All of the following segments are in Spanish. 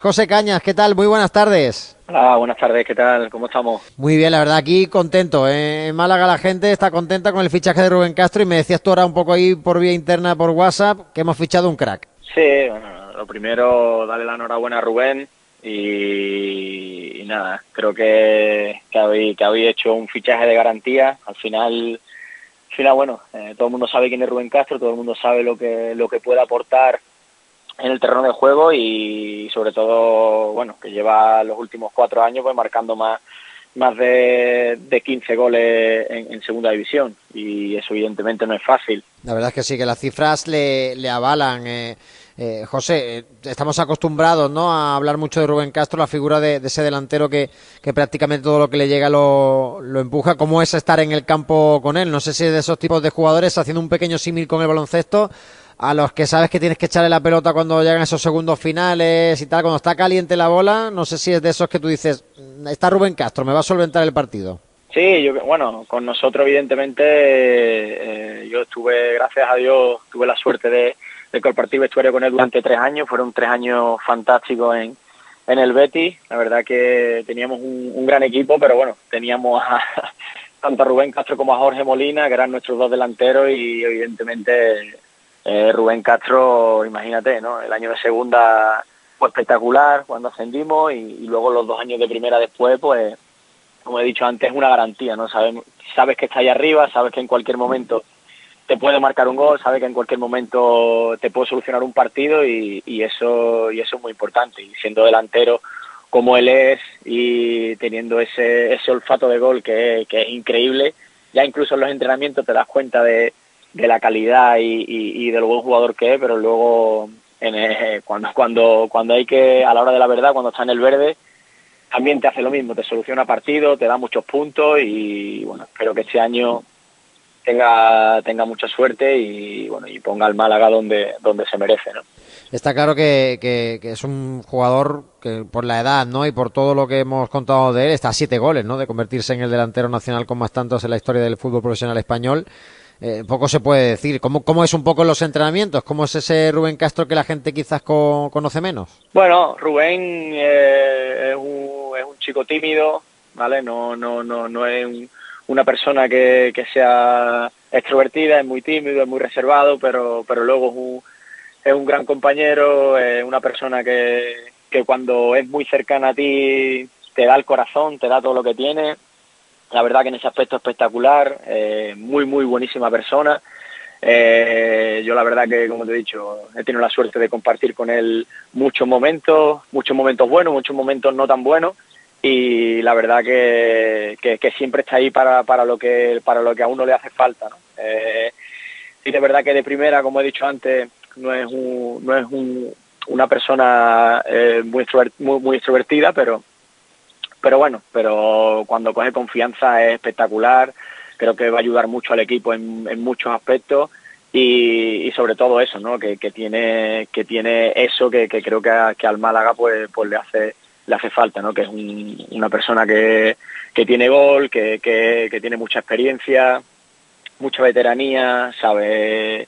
José Cañas, ¿qué tal? Muy buenas tardes. Hola, buenas tardes, ¿qué tal? ¿Cómo estamos? Muy bien, la verdad, aquí contento. ¿eh? En Málaga la gente está contenta con el fichaje de Rubén Castro y me decías tú ahora un poco ahí por vía interna, por WhatsApp, que hemos fichado un crack. Sí, bueno, lo primero, darle la enhorabuena a Rubén y, y nada, creo que, que, habéis, que habéis hecho un fichaje de garantía. Al final, al final bueno, eh, todo el mundo sabe quién es Rubén Castro, todo el mundo sabe lo que, lo que puede aportar en el terreno de juego y sobre todo, bueno, que lleva los últimos cuatro años pues marcando más más de, de 15 goles en, en, segunda división y eso evidentemente no es fácil. La verdad es que sí, que las cifras le, avalan. Eh, eh, José, estamos acostumbrados ¿no? a hablar mucho de Rubén Castro, la figura de, de ese delantero que, que, prácticamente todo lo que le llega lo, lo, empuja. ¿Cómo es estar en el campo con él? No sé si es de esos tipos de jugadores haciendo un pequeño símil con el baloncesto a los que sabes que tienes que echarle la pelota cuando llegan esos segundos finales y tal, cuando está caliente la bola, no sé si es de esos que tú dices, está Rubén Castro, me va a solventar el partido. Sí, yo, bueno, con nosotros evidentemente eh, yo estuve, gracias a Dios, tuve la suerte de, de compartir vestuario con él durante tres años, fueron tres años fantásticos en, en el Betis, la verdad que teníamos un, un gran equipo, pero bueno, teníamos a, tanto a Rubén Castro como a Jorge Molina, que eran nuestros dos delanteros y evidentemente eh, Rubén Castro, imagínate, ¿no? El año de segunda fue espectacular cuando ascendimos y, y, luego los dos años de primera después, pues, como he dicho antes, es una garantía, ¿no? Sabes, sabes que está ahí arriba, sabes que en cualquier momento te puede marcar un gol, sabes que en cualquier momento te puede solucionar un partido y, y eso y eso es muy importante. Y siendo delantero como él es y teniendo ese, ese olfato de gol que, que es increíble, ya incluso en los entrenamientos te das cuenta de de la calidad y, y, y, del buen jugador que es, pero luego en cuando cuando cuando hay que a la hora de la verdad, cuando está en el verde, también te hace lo mismo, te soluciona partido, te da muchos puntos y bueno, espero que este año tenga tenga mucha suerte y bueno y ponga al Málaga donde donde se merece, ¿no? Está claro que, que, que, es un jugador que por la edad ¿no? y por todo lo que hemos contado de él, está a siete goles ¿no? de convertirse en el delantero nacional con más tantos en la historia del fútbol profesional español eh, poco se puede decir. ¿Cómo, ¿Cómo es un poco los entrenamientos? ¿Cómo es ese Rubén Castro que la gente quizás co conoce menos? Bueno, Rubén eh, es, un, es, un, chico tímido, ¿vale? No, no, no, no es un, una persona que, que, sea extrovertida, es muy tímido, es muy reservado, pero, pero luego es un, es un gran compañero, es una persona que, que cuando es muy cercana a ti te da el corazón, te da todo lo que tiene la verdad que en ese aspecto espectacular, eh, muy, muy buenísima persona. Eh, yo la verdad que, como te he dicho, he tenido la suerte de compartir con él muchos momentos, muchos momentos buenos, muchos momentos no tan buenos y la verdad que, que, siempre está ahí para, para, lo que, para lo que a uno le hace falta. Eh, y de verdad que de primera, como he dicho antes, no es, un, no es un, una persona eh, muy, muy, muy extrovertida, pero pero bueno, pero cuando coge confianza es espectacular, creo que va a ayudar mucho al equipo en, muchos aspectos y, sobre todo eso, ¿no? Que, que tiene que tiene eso que, que creo que, a, que, al Málaga pues pues le hace le hace falta, ¿no? Que es un, una persona que, que tiene gol, que, que, que tiene mucha experiencia, mucha veteranía, sabe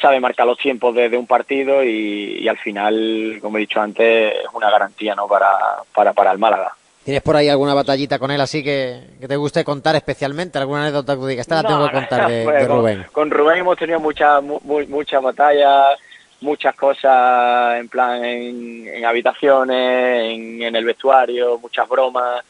sabe marcar los tiempos de, de un partido y, y, al final, como he dicho antes, es una garantía, ¿no? Para para para el Málaga. ¿Tienes por ahí alguna batallita con él así que, que te guste contar especialmente? ¿Alguna anécdota que digas? Esta la tengo que contar de, Rubén. Con, con, Rubén hemos tenido muchas muy, muchas batallas, muchas cosas en plan en, en habitaciones, en, en, el vestuario, muchas bromas.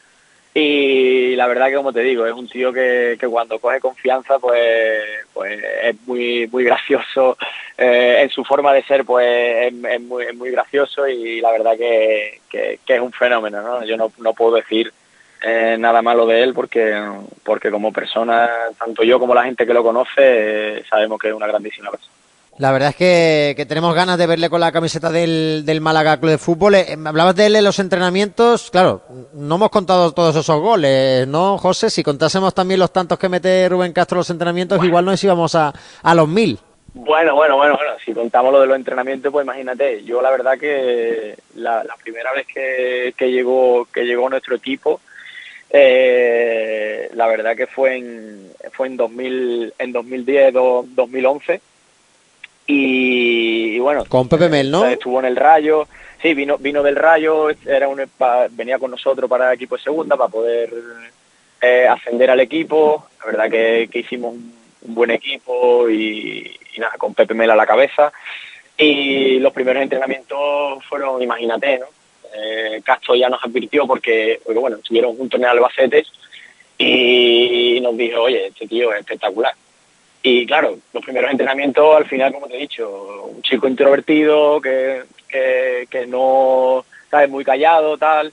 Y la verdad que como te digo, es un tío que, que cuando coge confianza pues, pues es muy, muy gracioso. Eh, en su forma de ser pues es, muy, es muy gracioso y la verdad que, que, que es un fenómeno. ¿no? Yo no, no puedo decir eh, nada malo de él porque, porque como persona, tanto yo como la gente que lo conoce, eh, sabemos que es una grandísima persona. La verdad es que, que, tenemos ganas de verle con la camiseta del, del Málaga Club de Fútbol. Eh, hablabas de él en los entrenamientos. Claro, no hemos contado todos esos goles, ¿no, José? Si contásemos también los tantos que mete Rubén Castro en los entrenamientos, bueno. igual nos íbamos a, a los mil. Bueno, bueno, bueno, bueno, si contamos lo de los entrenamientos, pues imagínate, yo la verdad que la, la primera vez que, que, llegó que llegó nuestro equipo, eh, la verdad que fue en fue en 2000 en 2010 do, 2011 y, y, bueno con Pepe Mel no estuvo en el Rayo sí, vino, vino del Rayo, era un, venía con nosotros para el equipo de segunda para poder eh, ascender al equipo. La verdad que, hicimos un, buen equipo y, nada, con Pepe Mela a la cabeza. Y los primeros entrenamientos fueron, imagínate, ¿no? Eh, Castro ya nos advirtió porque, porque, bueno, estuvieron juntos en Albacete y nos dijo, oye, este tío es espectacular. Y claro, los primeros entrenamientos, al final, como te he dicho, un chico introvertido que, que, no, sabe Muy callado, tal.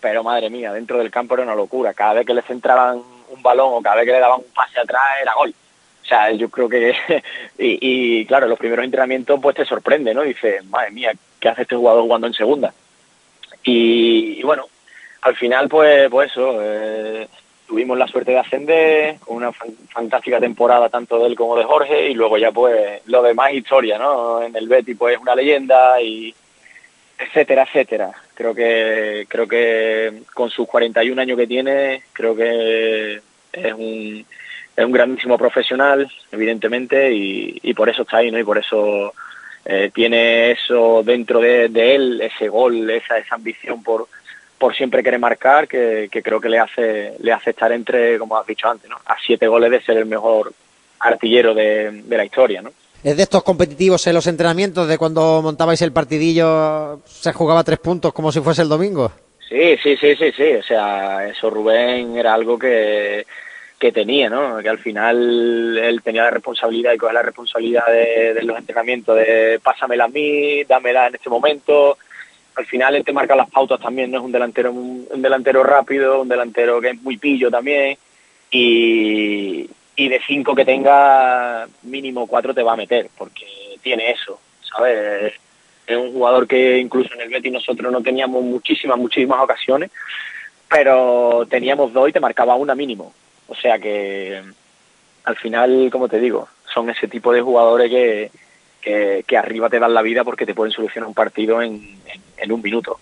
Pero madre mía, dentro del campo era una locura. Cada vez que le centraban un balón o cada vez que le daban un pase atrás era gol. O sea, yo creo que... y, y claro, los primeros entrenamientos pues te sorprende, ¿no? Dices, madre mía, ¿qué hace este jugador jugando en segunda? Y, bueno, al final pues, pues eso, eh, tuvimos la suerte de ascender, con una fantástica temporada tanto de él como de Jorge, y luego ya pues lo demás historia, ¿no? En el Betty pues una leyenda y etcétera, etcétera. Creo que creo que con sus 41 años que tiene, creo que es un es un grandísimo profesional, evidentemente, y, y por eso está ahí, ¿no? Y por eso eh, tiene eso dentro de, de, él, ese gol, esa, esa ambición por, por siempre querer marcar que, creo que le hace le hace estar entre, como has dicho antes, ¿no? a siete goles de ser el mejor artillero de, la historia. ¿no? ¿Es de estos competitivos en los entrenamientos de cuando montabais el partidillo se jugaba tres puntos como si fuese el domingo? Sí, sí, sí, sí, sí. O sea, eso Rubén era algo que, que tenía, ¿no? Que al final él tenía la responsabilidad y coger la responsabilidad de, de los entrenamientos, de pásamela a mí, dámela en este momento, al final él te marca las pautas también, no es un delantero un, delantero rápido, un delantero que es muy pillo también y, y de cinco que tenga mínimo cuatro te va a meter porque tiene eso, ¿sabes? Es un jugador que incluso en el Betis nosotros no teníamos muchísimas, muchísimas ocasiones, pero teníamos dos y te marcaba una mínimo. O sea que al final, como te digo, son ese tipo de jugadores que, que, arriba te dan la vida porque te pueden solucionar un partido en, en un minuto.